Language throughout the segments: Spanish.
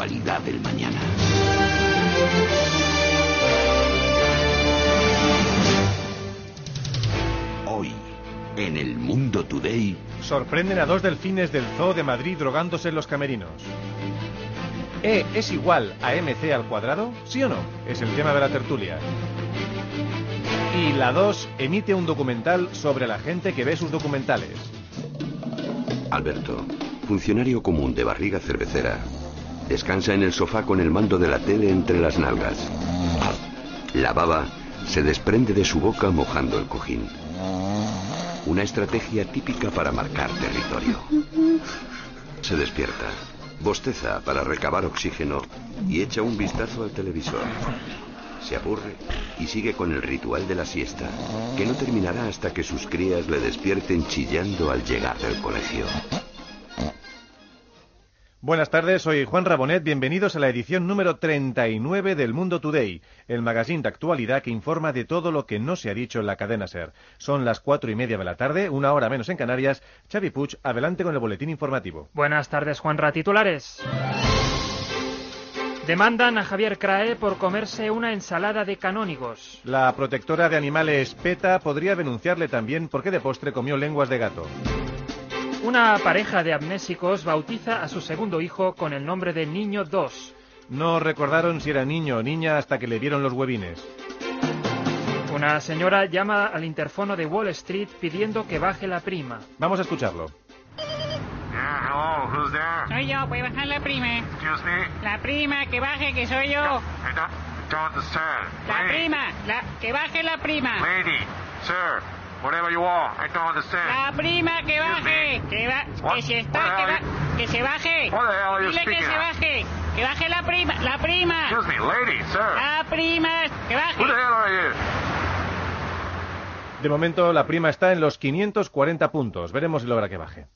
Actualidad del mañana. Hoy, en El Mundo Today, Sorprenden a dos delfines del Zoo de Madrid drogándose en los camerinos. ¿E es igual a MC al cuadrado? ¿Sí o no? Es el tema de la tertulia. Y la 2 emite un documental sobre la gente que ve sus documentales. Alberto, funcionario común de barriga cervecera, descansa en el sofá con el mando de la tele entre las nalgas. La baba se desprende de su boca mojando el cojín. Una estrategia típica para marcar territorio. Se despierta, bosteza para recabar oxígeno y echa un vistazo al televisor. Se aburre y sigue con el ritual de la siesta, que no terminará hasta que sus crías le despierten chillando al llegar del colegio. Buenas tardes, soy Juan Rabonet. Bienvenidos a la edición número 39 del Mundo Today, el magazine de actualidad que informa de todo lo que no se ha dicho en la cadena Ser. Son las cuatro y media de la tarde, una hora menos en Canarias. Xavi Puig, adelante con el boletín informativo. Buenas tardes, Juanra. Titulares. Demandan a Javier Crae por comerse una ensalada de canónigos. La protectora de animales PETA podría denunciarle también porque de postre comió lenguas de gato. Una pareja de amnésicos bautiza a su segundo hijo con el nombre de Niño 2. No recordaron si era niño o niña hasta que le vieron los huevines. Una señora llama al interfono de Wall Street pidiendo que baje la prima. Vamos a escucharlo. Yeah, hello, who's there? Soy yo, puede bajar la prima. Excuse me? La prima, que baje, que soy yo. I don't, don't understand. La Lady, prima, la, que baje la prima. Lady, sir, whatever you want, I don't understand. La prima, que baje. Que, va, que si está, What que, are va, que se baje. What the hell are you Dile que se baje. Que baje la prima, la prima. Excuse me, lady, sir. La prima, que Who the baje. hell are you? De momento la prima está en los 540 puntos. Veremos si logra que baje.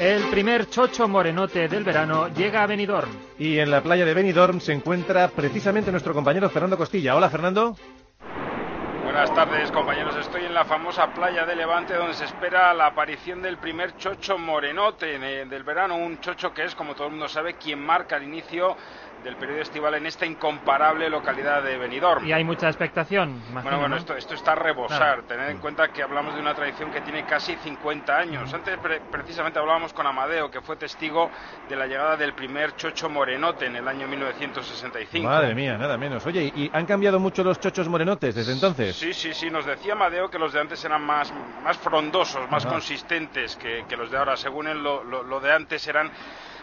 El primer chocho morenote del verano llega a Benidorm. Y en la playa de Benidorm se encuentra precisamente nuestro compañero Fernando Costilla. Hola Fernando. Buenas tardes compañeros, estoy en la famosa playa de Levante donde se espera la aparición del primer chocho morenote de- del verano, un chocho que es, como todo el mundo sabe, quien marca el inicio del periodo estival en esta incomparable localidad de Benidorm. Y hay mucha expectación. imagino, Bueno, bueno, ¿no? esto, esto está a rebosar. Claro. Tened en cuenta que hablamos de una tradición que tiene casi 50 años. Antes pre- precisamente hablábamos con Amadeo, que fue testigo de la llegada del primer chocho morenote en el año 1965. Madre mía, nada menos. Oye, ¿y han cambiado mucho los chochos morenotes desde entonces? Sí, sí, sí, nos decía Amadeo que los de antes eran más, más frondosos, más Ajá. consistentes que, que los de ahora. Según él, lo, lo- lo de antes eran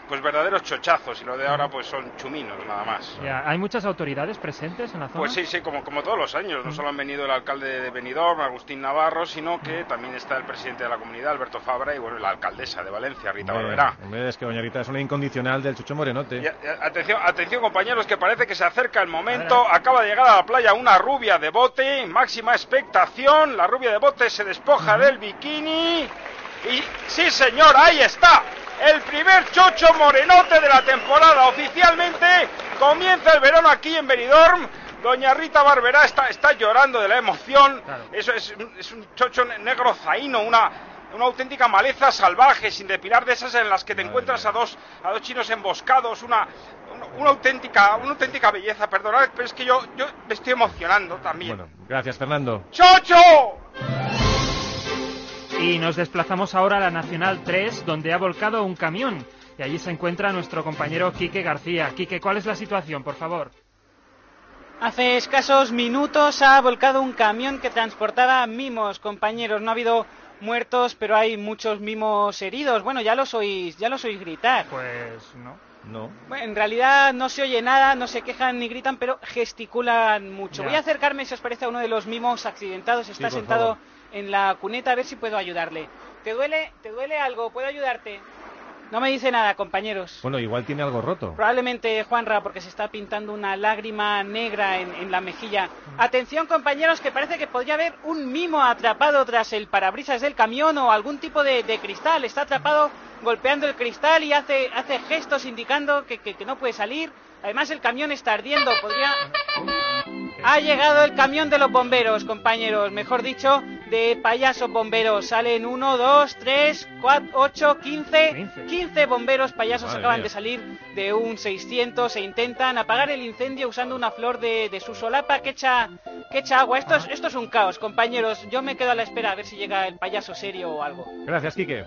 pues verdaderos chochazos y lo de ahora pues son chuminos nada más. Ya, ¿Hay muchas autoridades presentes en la zona? Pues sí, sí, como, como todos los años. No solo han venido el alcalde de Benidorm, Agustín Navarro, sino que también está el presidente de la comunidad, Alberto Fabra, y bueno, la alcaldesa de Valencia, Rita Hombre, Barberá. hombre, es que doña Rita es una incondicional del chocho morenote. Y, atención, atención compañeros, que parece que se acerca el momento. Acaba de llegar a la playa una rubia de bote, máxima expectación. La rubia de bote se despoja del bikini. Y sí, señor, ahí está. El primer chocho morenote de la temporada. Oficialmente comienza el verano aquí en Benidorm. Doña Rita Barberá está, está llorando de la emoción. Claro. Eso es, un- es un chocho ne- negro zaino, una, una auténtica maleza salvaje, sin depilar de esas en las que te encuentras a dos, a dos chinos emboscados, una, una, una auténtica, una auténtica belleza, perdonad, pero es que yo, yo me estoy emocionando también. Bueno, gracias Fernando. ¡Chocho! Y nos desplazamos ahora a la Nacional 3, donde ha volcado un camión. Y allí se encuentra nuestro compañero Quique García. Quique, ¿cuál es la situación, por favor? Hace escasos minutos ha volcado un camión que transportaba mimos, compañeros. No ha habido muertos, pero hay muchos mimos heridos. Bueno, ya los oís, ya los oís gritar. Pues no. No. Bueno, en realidad no se oye nada, no se quejan ni gritan, pero gesticulan mucho. Ya. Voy a acercarme, si os parece, a uno de los mimos accidentados. Está sentado favor. En la cuneta, a ver si puedo ayudarle. ¿Te duele? ¿Te duele algo? ¿Puedo ayudarte? No me dice nada, compañeros. Bueno, igual tiene algo roto. Probablemente Juanra, porque se está pintando una lágrima negra en, en la mejilla. Atención, compañeros, que parece que podría haber un mimo atrapado tras el parabrisas del camión o algún tipo de, de cristal. Está atrapado golpeando el cristal y hace, hace gestos indicando que, que- que no puede salir. Además, el camión está ardiendo. Podría. Ha llegado el camión de los bomberos, compañeros. Mejor dicho, de payasos bomberos. Salen 1, 2, 3, 4, 8, 15. 15. 15 bomberos payasos Madre acaban mía. de salir de un 600 e intentan apagar el incendio usando una flor de, de su solapa que echa, que echa agua. Esto es, esto es un caos, compañeros. Yo me quedo a la espera a ver si llega el payaso serio o algo. Gracias, Quique.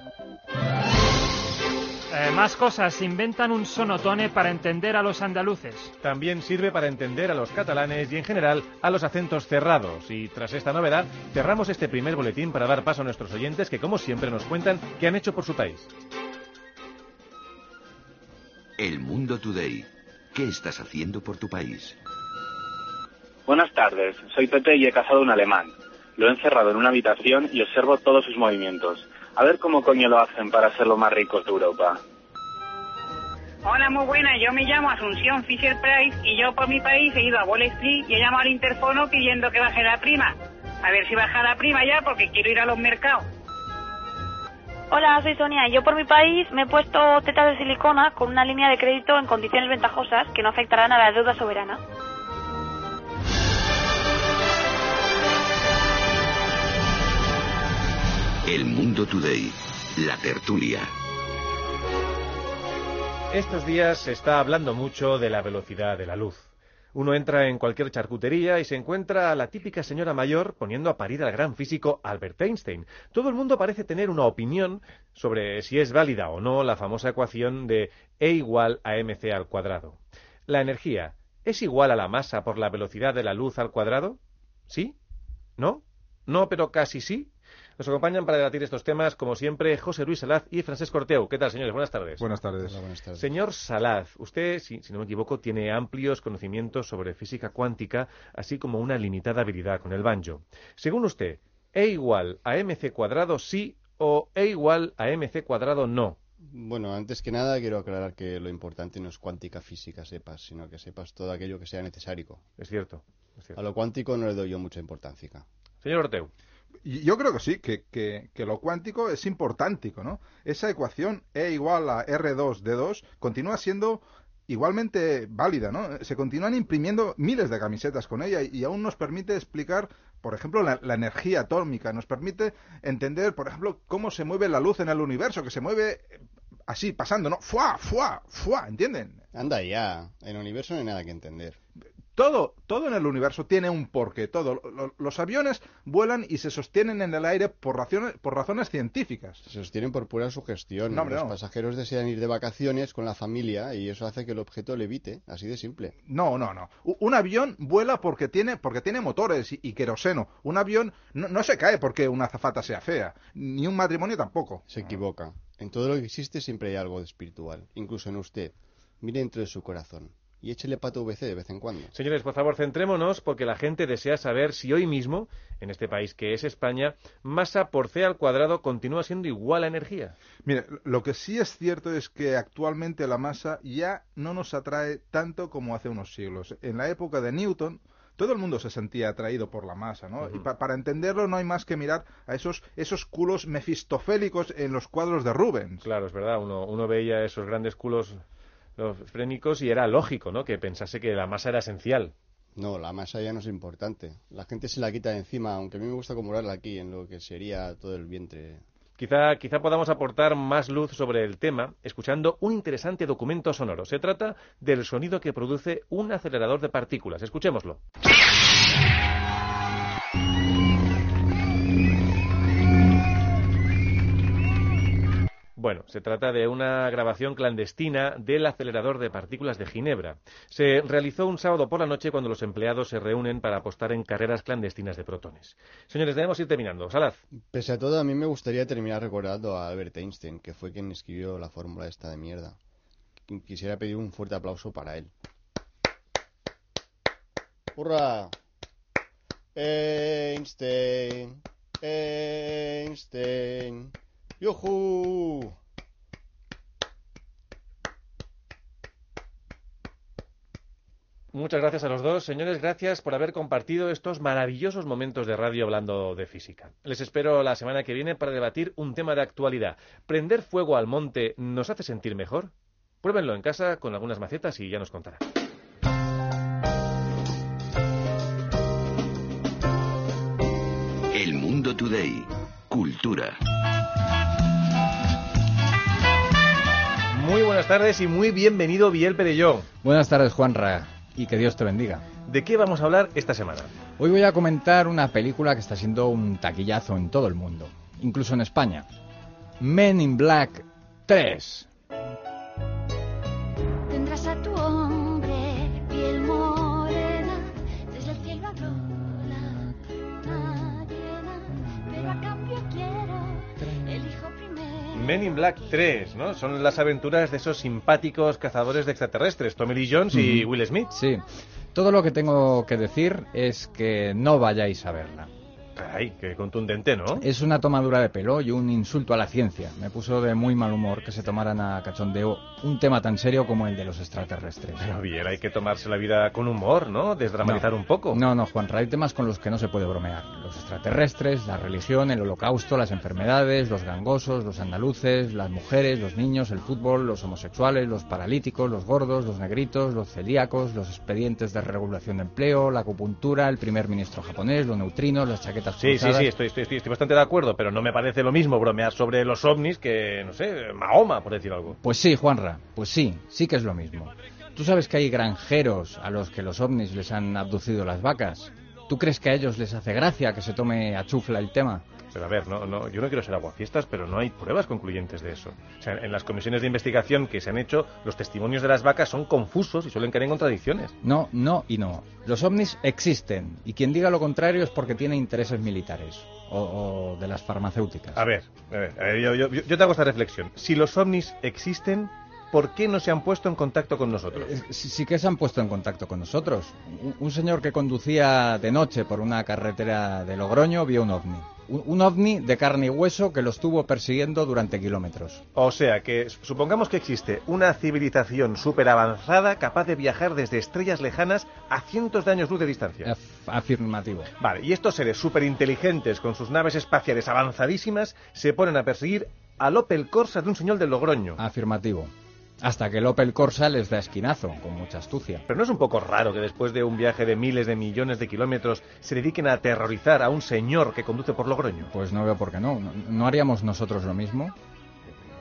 Eh, más cosas. Inventan un sonotone para entender a los andaluces. También sirve para entender a los catalanes y en general a los acentos cerrados. Y tras esta novedad, cerramos este primer boletín para dar paso a nuestros oyentes que como siempre nos cuentan qué han hecho por su país. El Mundo Today. ¿Qué estás haciendo por tu país? Buenas tardes, soy Pepe y he cazado un alemán. Lo he encerrado en una habitación y observo todos sus movimientos. A ver cómo coño lo hacen para ser los más ricos de Europa. Hola, muy buena. Yo me llamo Asunción Fisher Price y yo por mi país he ido a Wall Street y he llamado al interfono pidiendo que baje la prima. A ver si baja la prima ya porque quiero ir a los mercados. Hola, soy Sonia. Yo por mi país me he puesto tetas de silicona con una línea de crédito en condiciones ventajosas que no afectarán a la deuda soberana. El Mundo Today. La tertulia. Estos días se está hablando mucho de la velocidad de la luz. Uno entra en cualquier charcutería y se encuentra a la típica señora mayor poniendo a parir al gran físico Albert Einstein. Todo el mundo parece tener una opinión sobre si es válida o no la famosa ecuación de E igual a mc al cuadrado. ¿La energía es igual a la masa por la velocidad de la luz al cuadrado? ¿Sí? ¿No? No, pero casi sí. Nos acompañan para debatir estos temas, como siempre, José Luis Salaz y Francesc Corteu. ¿Qué tal, señores? Buenas tardes. Buenas tardes. Señor Salaz, usted, si, si no me equivoco, tiene amplios conocimientos sobre física cuántica, así como una limitada habilidad con el banjo. Según usted, ¿E igual a mc cuadrado sí o E igual a mc cuadrado no? Bueno, antes que nada quiero aclarar que lo importante no es cuántica física sepas, sino que sepas todo aquello que sea necesario. Es cierto. es A cierto. lo cuántico no le doy yo mucha importancia. Señor Orteu. Yo creo que sí, que, que- que lo cuántico es importantico, ¿no? Esa ecuación E igual a R2D2 continúa siendo igualmente válida, ¿no? Se continúan imprimiendo miles de camisetas con ella y aún nos permite explicar, por ejemplo, la, la energía atómica, nos permite entender, por ejemplo, cómo se mueve la luz en el universo, que se mueve así, pasando, ¿no? ¡Fua! ¡Fua! ¡Fua! ¿Entienden? Anda ya, en el universo no hay nada que entender. Todo, todo en el universo tiene un porqué. Todo. Lo- Los aviones vuelan y se sostienen en el aire por razones, por razones científicas. Se sostienen por pura sugestión. No, hombre, Los no. pasajeros desean ir de vacaciones con la familia y eso hace que el objeto levite, así de simple. No, no, no. Un avión vuela porque tiene, porque tiene motores y, y queroseno. Un avión no, no se cae porque una azafata sea fea. Ni un matrimonio tampoco. Se equivoca. En todo lo que existe siempre hay algo de espiritual, incluso en usted. Mire dentro de su corazón y échele pato VC de vez en cuando. Señores, por favor, centrémonos porque la gente desea saber si hoy mismo, en este país que es España, masa por C al cuadrado continúa siendo igual a energía. Mire, lo que sí es cierto es que actualmente la masa ya no nos atrae tanto como hace unos siglos. En la época de Newton, todo el mundo se sentía atraído por la masa, ¿no? Y pa- para entenderlo no hay más que mirar a esos, esos culos mefistofélicos en los cuadros de Rubens. Claro, es verdad, uno, uno veía esos grandes culos los frénicos y era lógico, ¿no? Que pensase que la masa era esencial. No, la masa ya no es importante. La gente se la quita de encima, aunque a mí me gusta acumularla aquí, en lo que sería todo el vientre. Quizá, quizá podamos aportar más luz sobre el tema escuchando un interesante documento sonoro. Se trata del sonido que produce un acelerador de partículas. Escuchémoslo. Bueno, se trata de una grabación clandestina del acelerador de partículas de Ginebra. Se realizó un sábado por la noche cuando los empleados se reúnen para apostar en carreras clandestinas de protones. Señores, debemos ir terminando. Salaz. Pese a todo, a mí me gustaría terminar recordando a Albert Einstein, que fue quien escribió la fórmula esta de mierda. quisiera pedir un fuerte aplauso para él. ¡Hurra! Einstein, Einstein. Muchas gracias a los dos, señores. Gracias por haber compartido estos maravillosos momentos de radio hablando de física. Les espero la semana que viene para debatir un tema de actualidad. ¿Prender fuego al monte nos hace sentir mejor? Pruébenlo en casa con algunas macetas y ya nos contarán. El Mundo Today. Cultura. Muy buenas tardes y muy bienvenido, Biel Perellón. Buenas tardes, Juanra, y que Dios te bendiga. ¿De qué vamos a hablar esta semana? Hoy voy a comentar una película que está siendo un taquillazo en todo el mundo, incluso en España. Men in Black 3. Men in Black 3, ¿no? Son las aventuras de esos simpáticos cazadores de extraterrestres, Tommy Lee Jones y. Will Smith. Sí. Todo lo que tengo que decir es que no vayáis a verla. Caray, qué contundente, ¿no? Es una tomadura de pelo y un insulto a la ciencia. Me puso de muy mal humor que se tomaran a cachondeo un tema tan serio como el de los extraterrestres. Pero bien, hay que tomarse la vida con humor, ¿no? Desdramatizar No. un poco. No, no, Juan, hay temas con los que no se puede bromear. Los extraterrestres, la religión, el holocausto, las enfermedades, los gangosos, los andaluces, las mujeres, los niños, el fútbol, los homosexuales, los paralíticos, los gordos, los negritos, los celíacos, los expedientes de regulación de empleo, la acupuntura, el primer ministro japonés, los neutrinos, las chaquetas Sí, sí, cruzadas. sí, estoy, estoy, estoy, estoy bastante de acuerdo, pero no me parece lo mismo bromear sobre los ovnis que, no sé, Mahoma, por decir algo. Pues sí, Juanra, pues sí, sí que es lo mismo. ¿Tú sabes que hay granjeros a los que los ovnis les han abducido las vacas? ¿Tú crees que a ellos les hace gracia que se tome a chufla el tema? Pero a ver, no, no, yo no quiero ser aguafiestas, pero no hay pruebas concluyentes de eso. O sea, en las comisiones de investigación que se han hecho, los testimonios de las vacas son confusos y suelen caer en contradicciones. No, no y no. Los ovnis existen y quien diga lo contrario es porque tiene intereses militares o, o de las farmacéuticas. A ver, a ver, a ver, yo, yo- yo te hago esta reflexión. Si los ovnis existen, ¿por qué no se han puesto en contacto con nosotros? Eh, Sí, sí que se han puesto en contacto con nosotros. Un, un señor que conducía de noche por una carretera de Logroño vio un ovni. Un, un ovni de carne y hueso que lo estuvo persiguiendo durante kilómetros. O sea, que supongamos que existe una civilización súper avanzada capaz de viajar desde estrellas lejanas a cientos de años luz de distancia. Af- afirmativo. Vale, y estos seres súper inteligentes con sus naves espaciales avanzadísimas se ponen a perseguir al Opel Corsa de un señor del Logroño. Afirmativo. Hasta que el Opel Corsa les da esquinazo, con mucha astucia. Pero no es un poco raro que después de un viaje de miles de millones de kilómetros se dediquen a aterrorizar a un señor que conduce por Logroño. Pues no veo por qué no. ¿No, no haríamos nosotros lo mismo?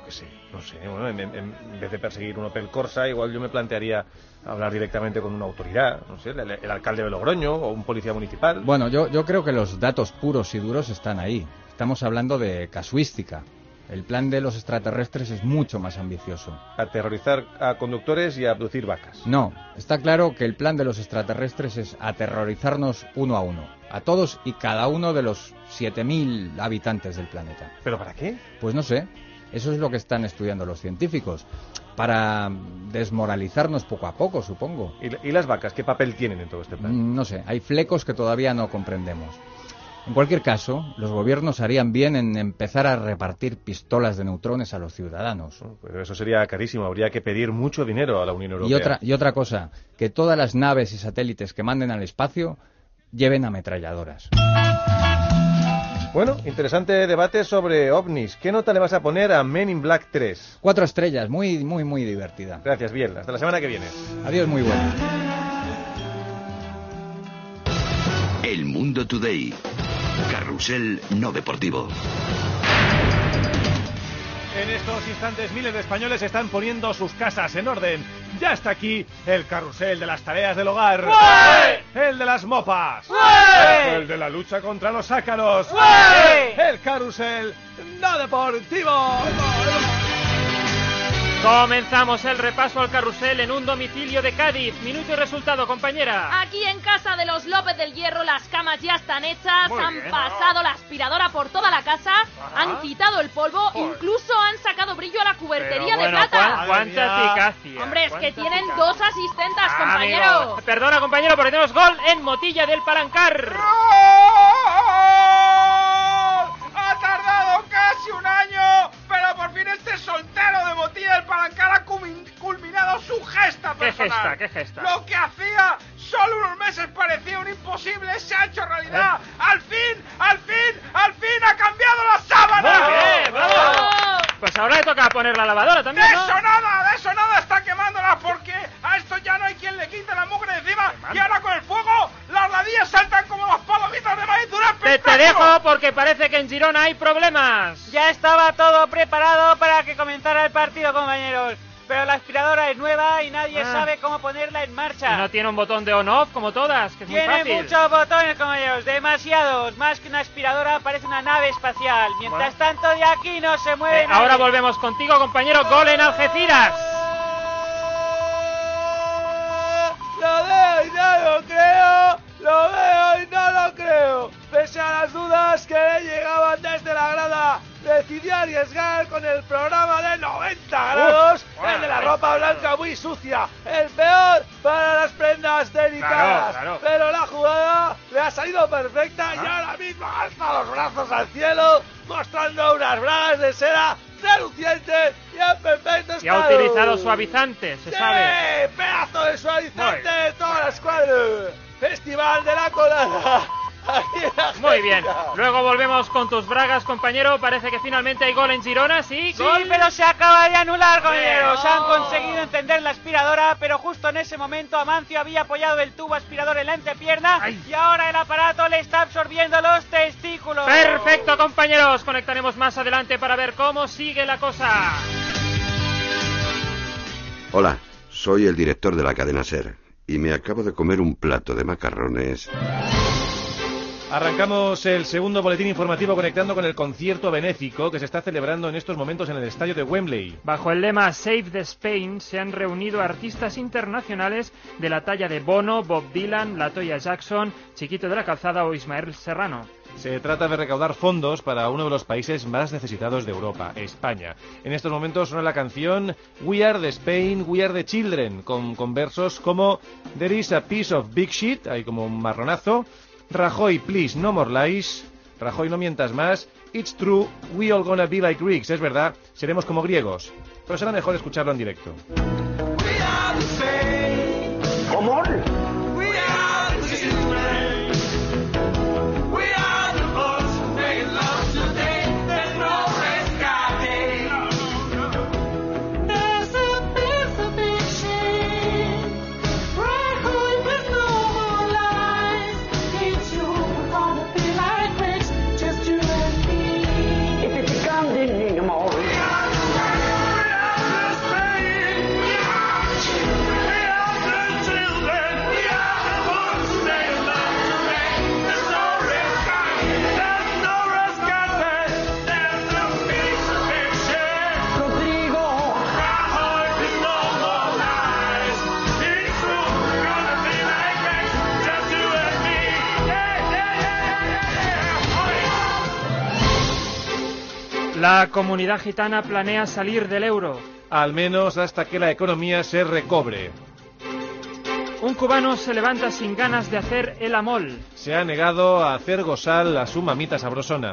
Sé, no sé. Bueno, en, en- en vez de perseguir un Opel Corsa, igual yo me plantearía hablar directamente con una autoridad, no sé, el, el alcalde de Logroño o un policía municipal. Bueno, yo, yo creo que los datos puros y duros están ahí. Estamos hablando de casuística. El plan de los extraterrestres es mucho más ambicioso. Aterrorizar a conductores y abducir vacas. No, está claro que el plan de los extraterrestres es aterrorizarnos uno a uno, a todos y cada uno de los 7.000 habitantes del planeta. ¿Pero para qué? Pues no sé, eso es lo que están estudiando los científicos, para desmoralizarnos poco a poco, supongo. ¿Y, las vacas qué papel tienen en todo este plan? Mm, No sé, hay flecos que todavía no comprendemos. En cualquier caso, los gobiernos harían bien en empezar a repartir pistolas de neutrones a los ciudadanos. Pues eso sería carísimo, habría que pedir mucho dinero a la Unión Europea. Y otra, y otra cosa, que todas las naves y satélites que manden al espacio lleven ametralladoras. Bueno, interesante debate sobre ovnis. ¿Qué nota le vas a poner a Men in Black 3? Cuatro estrellas, muy, muy, muy divertida. Gracias, bien. Hasta la semana que viene. Adiós, muy buena. El Mundo Today. Carrusel no deportivo. En estos instantes miles de españoles están poniendo sus casas en orden. Ya está aquí el carrusel de las tareas del hogar. El de las mopas. El de la lucha contra los ácaros. El carrusel no deportivo. Comenzamos el repaso al carrusel en un domicilio de Cádiz. Minuto y resultado, compañera. Aquí en casa de los López del Hierro las camas ya están hechas, Muy han bien. pasado la aspiradora por toda la casa, han quitado el polvo, incluso han sacado brillo a la cubertería Pero bueno, de plata. cuán- cuánta eficacia. Hombre, es que tienen eficacia. dos asistentes, Ah, compañero. amigo. Perdona, compañero, porque tenemos gol en Motilla del Palancar. Ha tardado casi un año, este soltero de botilla del Palancar ha culminado su gesta ¿Qué personal. gesta? ¿Qué gesta? Lo que hacía solo unos meses parecía un imposible se ha hecho realidad. ¿Eh? Al fin, al fin, al fin ha cambiado la sábana. Muy bien, bravo. Pues ahora le toca poner la lavadora también, ¿no? eso nada está quemándola porque a esto ya no hay quien le quite la mugre de encima y ahora con el fuego las ladillas saltan como las palomitas de maíz un Te, dejo porque parece que en Girona hay problemas. Ya estaba todo preparado para que comenzara el partido, compañeros. Pero la aspiradora es nueva y nadie Ah. sabe cómo ponerla en Y marcha. no tiene un botón de on-off como todas, que es muy Tiene fácil. muchos botones, compañeros, demasiados. Más que una aspiradora, parece una nave espacial. Mientras tanto, de aquí no se mueve Eh, ahora volvemos contigo, compañero. Gol en Algeciras. Lo veo y no lo creo, lo veo y no lo creo. Pese a las dudas que le llegaban desde la grada, decidió arriesgar con el programa de 90 grados, el de la ropa blanca muy sucia, el peor para las prendas delicadas. Claro, claro. Pero la jugada le ha salido perfecta y ahora mismo alza los brazos al cielo, mostrando unas bragas de seda relucientes y en perfecto Y ha estado. utilizado suavizante, se ¡Sí! sabe. ¡Pedazo de suavizante de toda la escuadra! ¡Festival de la colada! Muy bien. Luego volvemos con tus bragas, compañero. Parece que finalmente hay gol en Girona, ¿sí? Sí, gol. pero se acaba de anular, compañeros. Hombre, Han no. conseguido encender la aspiradora, pero justo en ese momento Amancio había apoyado el tubo aspirador en la entrepierna y ahora el aparato le está absorbiendo los testículos. Perfecto, compañeros. Conectaremos más adelante para ver cómo sigue la cosa. Hola, soy el director de la cadena SER y me acabo de comer un plato de macarrones. Arrancamos el segundo boletín informativo conectando con el concierto benéfico que se está celebrando en estos momentos en el estadio de Wembley. Bajo el lema Save the Spain se han reunido artistas internacionales de la talla de Bono, Bob Dylan, Latoya Jackson, Chiquito de la Calzada o Ismael Serrano. Se trata de recaudar fondos para uno de los países más necesitados de Europa, España. En estos momentos suena la canción We Are the Spain, We Are the Children, con, con versos como There is a piece of big shit, hay como un marronazo, Rajoy, please, no more Rajoy, no mientas más, It's true, we all gonna be like Greeks, es verdad, seremos como griegos. Pero será mejor escucharlo en directo. La comunidad gitana planea salir del euro. Al menos hasta que la economía se recobre. Un cubano se levanta sin ganas de hacer el amol. Se ha negado a hacer gozar a su mamita sabrosona.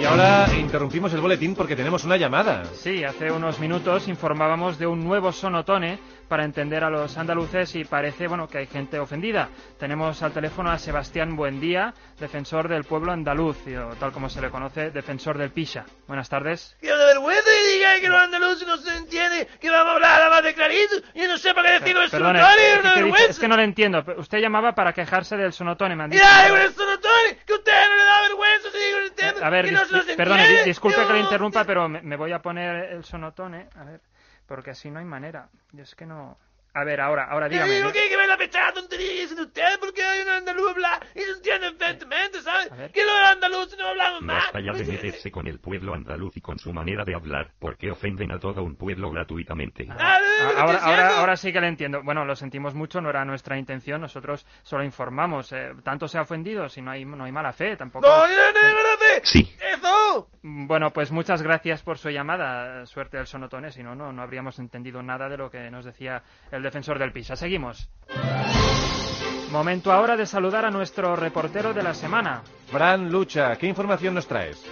Y ahora interrumpimos el boletín porque tenemos una llamada. Sí, hace unos minutos informábamos de un nuevo sonotone para entender a los andaluces y parece, bueno, que hay gente ofendida. Tenemos al teléfono a Sebastián Buendía, defensor del pueblo andaluz, y, o tal como se le conoce, defensor del Pisha. Buenas tardes. Que de vergüenza y diga que los andaluces no se entiende, que vamos a hablar a más de clarito, y no sé para qué decirlo el Perdone, sonotone, es es una que, vergüenza. es que no le entiendo. Usted llamaba para quejarse del sonotone, me han dicho. Mira, con el sonotone, que usted no le da vergüenza, si digo, A ver, dis- perdone, disculpe que le interrumpa, pero me, me voy a poner el sonotone, a ver, porque así no hay manera. Yo es que no... A ver, ahora, ahora ¿Qué dígame. digo que hay que ver la pechada tontería que dicen ustedes? Porque hay un andaluz habla y se entiende perfectamente, ¿sabes? Que los andaluces no hablamos más. Basta ya de meterse con el pueblo andaluz y con su manera de hablar, porque ofenden a todo un pueblo gratuitamente. Ah, Ahora, ahora, ahora sí que le entiendo. Bueno, lo sentimos mucho, no era nuestra intención. Nosotros solo informamos. eh, tanto se ha ofendido, si no hay, no hay mala fe tampoco. ¡No, no, no, no, no! Sí. ¡Eso! Bueno, pues muchas gracias por su llamada. Suerte al sonotone, si no, no, no habríamos entendido nada de lo que nos decía el defensor del Pisa. Seguimos. Momento ahora de saludar a nuestro reportero de la semana. Fran Lucha, ¿qué información nos traes?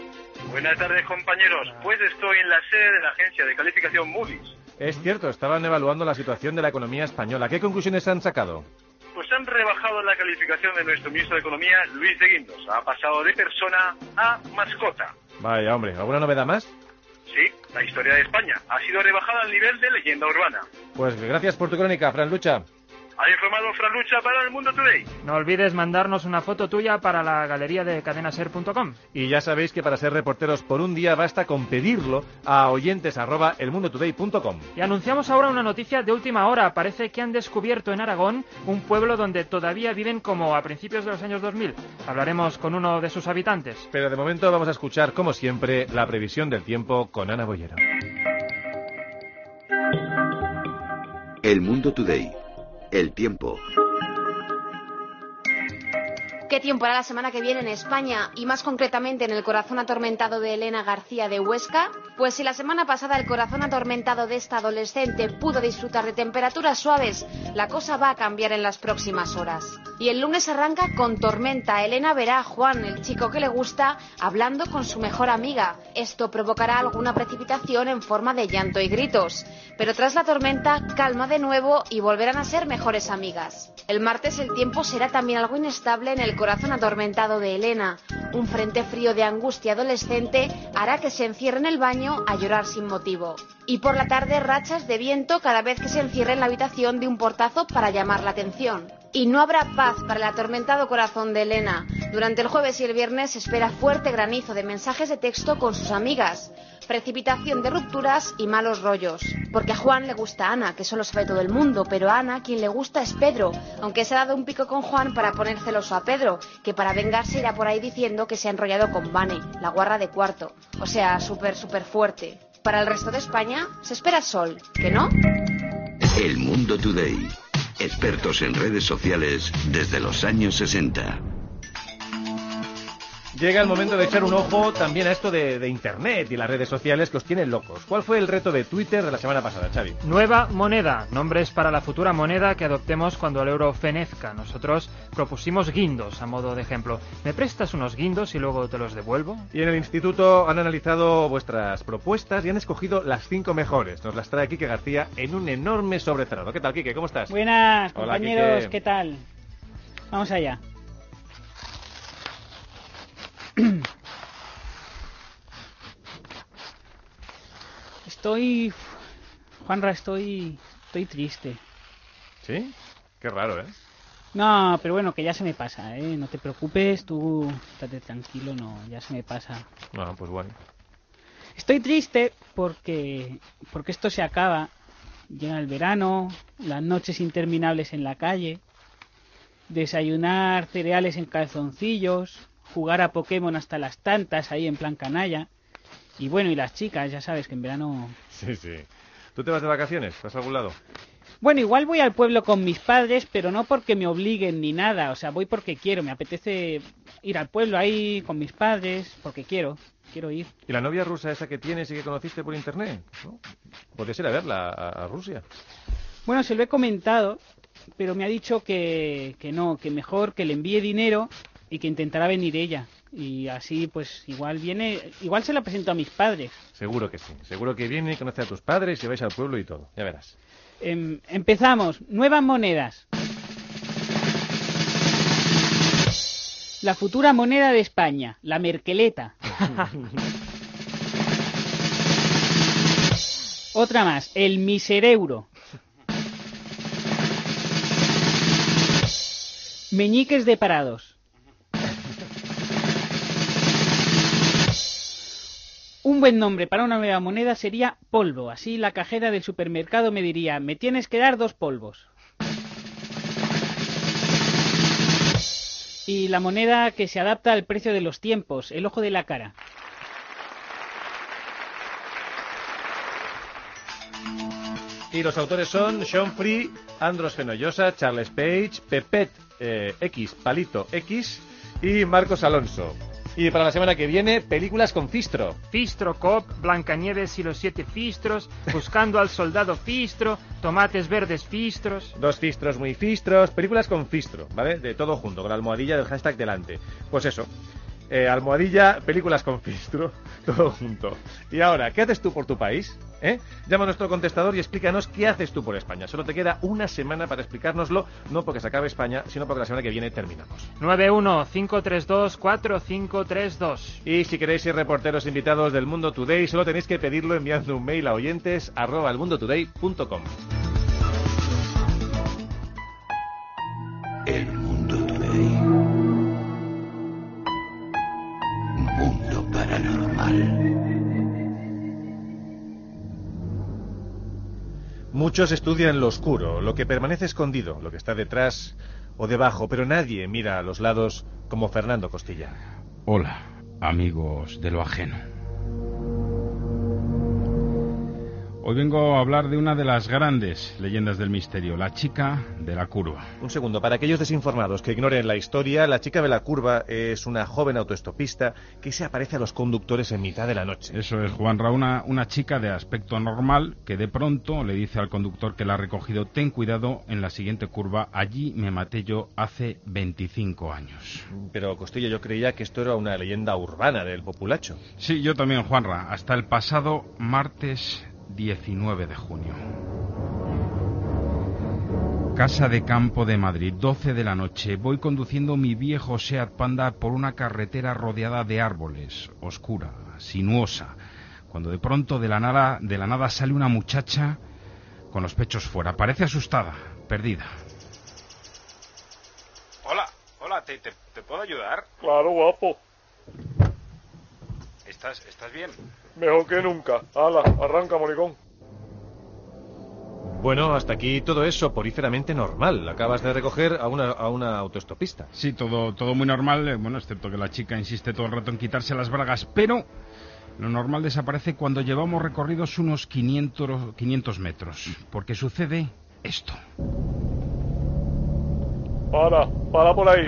Buenas tardes, compañeros. Pues estoy en la sede de la agencia de calificación Moody's. Es cierto, estaban evaluando la situación de la economía española. ¿Qué conclusiones han sacado? Pues han rebajado la calificación de nuestro ministro de Economía, Luis de Guindos. Ha pasado de persona a mascota. Vaya, hombre, ¿alguna novedad más? Sí, la historia de España ha sido rebajada al nivel de leyenda urbana. Pues gracias por tu crónica, Fran Lucha. Ha informado Fran Lucha para el Mundo Today. No olvides mandarnos una foto tuya para la galería de cadenaser.com. Y ya sabéis que para ser reporteros por un día basta con pedirlo a oyentes@elmundotoday.com. Y anunciamos ahora una noticia de última hora. Parece que han descubierto en Aragón un pueblo donde todavía viven como a principios de los años 2000. Hablaremos con uno de sus habitantes. Pero de momento vamos a escuchar, como siempre, la previsión del tiempo con Ana Boyero. El Mundo Today. El tiempo. ¿Qué tiempo hará la semana que viene en España y más concretamente en el corazón atormentado de Elena García de Huesca? Pues si la semana pasada el corazón atormentado de esta adolescente pudo disfrutar de temperaturas suaves, la cosa va a cambiar en las próximas horas. Y el lunes arranca con tormenta. Elena verá a Juan, el chico que le gusta, hablando con su mejor amiga. Esto provocará alguna precipitación en forma de llanto y gritos. Pero tras la tormenta, calma de nuevo y volverán a ser mejores amigas. El martes el tiempo será también algo inestable en el corazón atormentado de Elena. Un frente frío de angustia adolescente hará que se encierre en el baño a llorar sin motivo. Y por la tarde rachas de viento cada vez que se encierre en la habitación de un portazo para llamar la atención. Y no habrá paz para el atormentado corazón de Elena. Durante el jueves y el viernes se espera fuerte granizo de mensajes de texto con sus amigas, precipitación de rupturas y malos rollos. Porque a Juan le gusta Ana, que eso lo sabe todo el mundo, pero a Ana quien le gusta es Pedro, aunque se ha dado un pico con Juan para poner celoso a Pedro, que para vengarse irá por ahí diciendo que se ha enrollado con Vane, la guarra de cuarto. O sea, súper, súper fuerte. Para el resto de España se espera sol, ¿que no? El Mundo Today. Expertos en redes sociales desde los años 60. Llega el momento de echar un ojo también a esto de, de Internet y las redes sociales que os tienen locos. ¿Cuál fue el reto de Twitter de la semana pasada, Xavi? Nueva moneda. Nombres para la futura moneda que adoptemos cuando el euro fenezca. Nosotros propusimos guindos a modo de ejemplo. ¿Me prestas unos guindos y luego te los devuelvo? Y en el instituto han analizado vuestras propuestas y han escogido las cinco mejores. Nos las trae Quique García en un enorme sobrecerrado. ¿Qué tal, Quique? ¿Cómo estás? Buenas, compañeros. ¿qué tal? Vamos allá. Estoy... Juanra, estoy... Estoy triste. ¿Sí? Qué raro, ¿eh? No, pero bueno, que ya se me pasa, ¿eh? No te preocupes, tú estate tranquilo, no, ya se me pasa. Bueno, pues bueno. Estoy triste porque porque esto se acaba. Llega el verano, las noches interminables en la calle, desayunar cereales en calzoncillos, jugar a Pokémon hasta las tantas ahí en plan canalla. Y bueno, y las chicas, ya sabes que en verano... Sí, sí. ¿Tú te vas de vacaciones? ¿Vas a algún lado? Bueno, igual voy al pueblo con mis padres, pero no porque me obliguen ni nada. O sea, voy porque quiero. Me apetece ir al pueblo ahí con mis padres, porque quiero. Quiero ir. ¿Y la novia rusa esa que tienes y que conociste por internet? ¿no? Podrías ir a verla a, a Rusia. Bueno, se lo he comentado, pero me ha dicho que, que no, que mejor que le envíe dinero y que intentará venir ella. Y así, pues, igual viene, igual se la presento a mis padres. Seguro que sí. Seguro que viene y conoce a tus padres y vais al pueblo y todo. Ya verás. Em, empezamos. Nuevas monedas. La futura moneda de España, la Merkeleta. Otra más, el misereuro. Meñiques de parados. Un buen nombre para una nueva moneda sería polvo. Así la cajera del supermercado me diría, me tienes que dar dos polvos. Y la moneda que se adapta al precio de los tiempos, el ojo de la cara. Y los autores son Sean Free, Andros Fenollosa, Charles Page, Pepet eh, X, Palito X y Marcos Alonso. Y para la semana que viene, películas con Fistro. Fistro Cop, Blancanieves y los siete Fistros, Buscando al soldado Fistro, Tomates verdes Fistros. Dos Fistros muy Fistros, películas con Fistro, ¿vale? De todo junto, con la almohadilla del hashtag delante. Pues eso. Eh, almohadilla, películas con Fistro, todo junto. Y ahora, ¿qué haces tú por tu país? ¿Eh? Llama a nuestro contestador y explícanos qué haces tú por España. Solo te queda una semana para explicárnoslo, no porque se acabe España, sino porque la semana que viene terminamos. 91-532-4532. Y si queréis ser reporteros invitados del Mundo Today, solo tenéis que pedirlo enviando un mail a oyentes arroba elmundotoday.com. Muchos estudian lo oscuro, lo que permanece escondido, lo que está detrás o debajo, pero nadie mira a los lados como Fernando Costilla. Hola, amigos de lo ajeno. Hoy vengo a hablar de una de las grandes leyendas del misterio, la chica de la curva. Un segundo, para aquellos desinformados que ignoren la historia, la chica de la curva es una joven autoestopista que se aparece a los conductores en mitad de la noche. Eso es, Juan Ra, una, una chica de aspecto normal que de pronto le dice al conductor que la ha recogido, ten cuidado en la siguiente curva, allí me maté yo hace 25 años. Pero Costilla, yo creía que esto era una leyenda urbana del populacho. Sí, yo también, Juanra, hasta el pasado martes 19 de junio. Casa de Campo de Madrid, 12 de la noche. Voy conduciendo mi viejo Seat Panda por una carretera rodeada de árboles, oscura, sinuosa, cuando de pronto de la nada, de la nada sale una muchacha con los pechos fuera. Parece asustada, perdida. Hola, hola, ¿te, te, te puedo ayudar? Claro, guapo. ¿Estás, ¿Estás bien? Mejor que nunca. Hala, arranca, moricón. Bueno, hasta aquí todo es soporíferamente normal. Acabas de recoger a una, a una autoestopista. Sí, todo, todo muy normal, eh, bueno, excepto que la chica insiste todo el rato en quitarse las bragas, pero lo normal desaparece cuando llevamos recorridos unos 500, 500 metros, porque sucede esto. Para, para por ahí,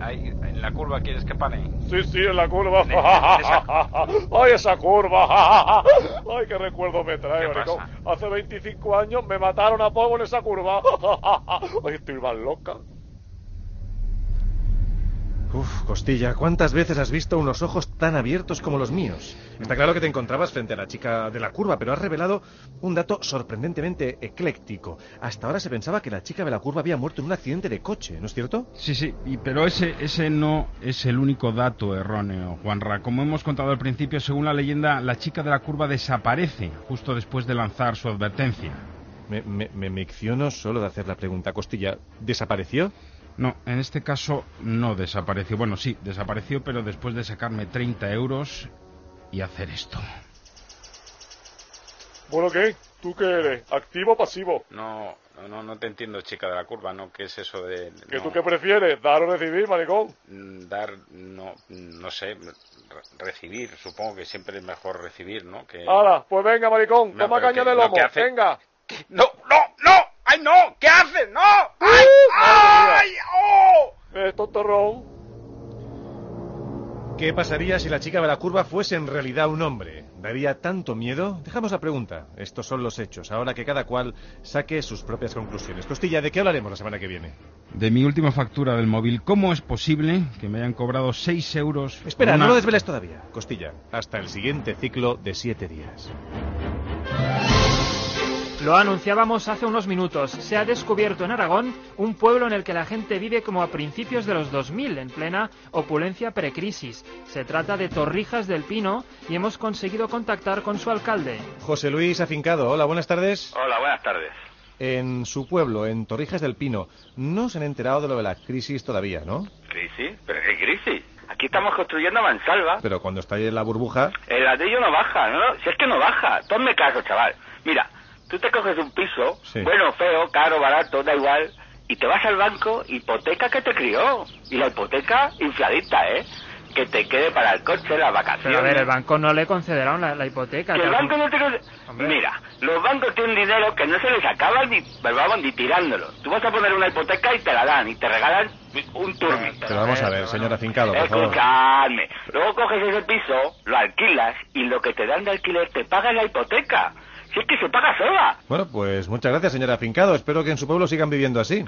ahí, en la curva quieres que pane. Sí, sí, en la curva. En- en esa- Ay, esa curva. Ay, qué recuerdo me trae, ¿Qué maricón. pasa? Hace 25 años me mataron a polvo en esa curva. Ay, estoy más loca. Uf, Costilla, ¿cuántas veces has visto unos ojos tan abiertos como los míos? Está claro que te encontrabas frente a la chica de la curva, pero has revelado un dato sorprendentemente ecléctico. Hasta ahora se pensaba que la chica de la curva había muerto en un accidente de coche, ¿no es cierto? Sí, sí, y- pero ese, ese no es el único dato erróneo, Juanra. Como hemos contado al principio, según la leyenda, la chica de la curva desaparece justo después de lanzar su advertencia. Me, me, me micciono solo de hacer la pregunta. Costilla, ¿desapareció? No, en este caso no desapareció. Bueno, sí, desapareció, pero después de sacarme 30 euros y hacer esto. Bueno, ¿qué? ¿Tú qué eres? ¿Activo o pasivo? No, no, no, no te entiendo, chica de la curva, ¿no? ¿Qué es eso de...? ¿Que no, tú qué prefieres? ¿Dar o recibir, maricón? mm, Dar, no, no sé, re- recibir, supongo que siempre es mejor recibir, ¿no? Que... Hala, pues venga, maricón. No, Toma caña que- de lomo. hace- Venga. ¡No, no, no! ¡Ay, no! ¿Qué haces? ¡No! ¡Ay! madre ¡Ay! ¡Oh! Eh, tontorrón. ¿Qué pasaría si la chica de la curva fuese en realidad un hombre? ¿Daría tanto miedo? Dejamos la pregunta. Estos son los hechos. Ahora que cada cual saque sus propias conclusiones. Costilla, ¿de qué hablaremos la semana que viene? De mi última factura del móvil, ¿cómo es posible que me hayan cobrado 6 euros? Espera, una- no lo desveles todavía. Costilla, hasta el siguiente ciclo de siete días. Lo anunciábamos hace unos minutos. Se ha descubierto en Aragón un pueblo en el que la gente vive como a principios de los 2000, en plena opulencia precrisis. Se trata de Torrijas del Pino y hemos conseguido contactar con su alcalde. José Luis Afincado, hola, buenas tardes. Hola, buenas tardes. En su pueblo, en Torrijas del Pino, no se han enterado de lo de la crisis todavía, ¿no? ¿Crisis? ¿Pero qué crisis? Aquí estamos construyendo a mansalva. Pero cuando está ahí en la burbuja... El ladrillo no baja, ¿no? Si es que no baja. Ponme caso, chaval. Mira, tú te coges un piso, Sí. bueno, feo, caro, barato, da igual, y te vas al banco, hipoteca que te crió. Y la hipoteca infladita, ¿eh? Que te quede para el coche, las vacaciones. Pero a ver, el banco no le concederá la, la hipoteca. Que el banco no te... con- Mira, los bancos tienen dinero que no se les acaba ni, vamos, ni tirándolo. Tú vas a poner una hipoteca y te la dan, y te regalan un turmi. Pero vamos a ver, señor afincado, por favor. Escuchadme. Luego coges ese piso, lo alquilas y lo que te dan de alquiler te paga la hipoteca. Si es que se paga sola. Bueno, pues muchas gracias, señor afincado. Espero que en su pueblo sigan viviendo así.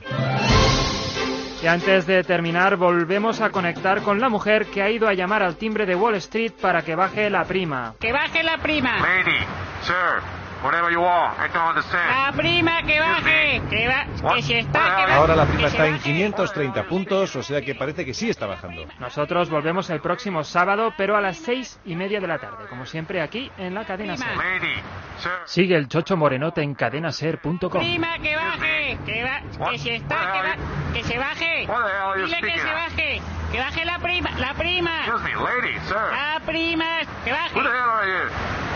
Y antes de terminar, volvemos a conectar con la mujer que ha ido a llamar al timbre de Wall Street para que baje la prima. Que baje la prima. Lady, sir, whatever you want, I don't understand. La prima que baje. Que, va, que si está, que va- Ahora la prima está se en baje. 530 puntos, o sea que parece que sí está bajando. Nosotros volvemos el próximo sábado, pero a las seis y media de la tarde, como siempre aquí en la cadena Ser. Sigue el Chocho Morenote en cadenaser.com. Prima que baje. Que, va, que si está, que, va, que se baje. Are Dile que se baje. Que baje la prima. La prima. Excuse me, lady, sir. La prima. Que baje.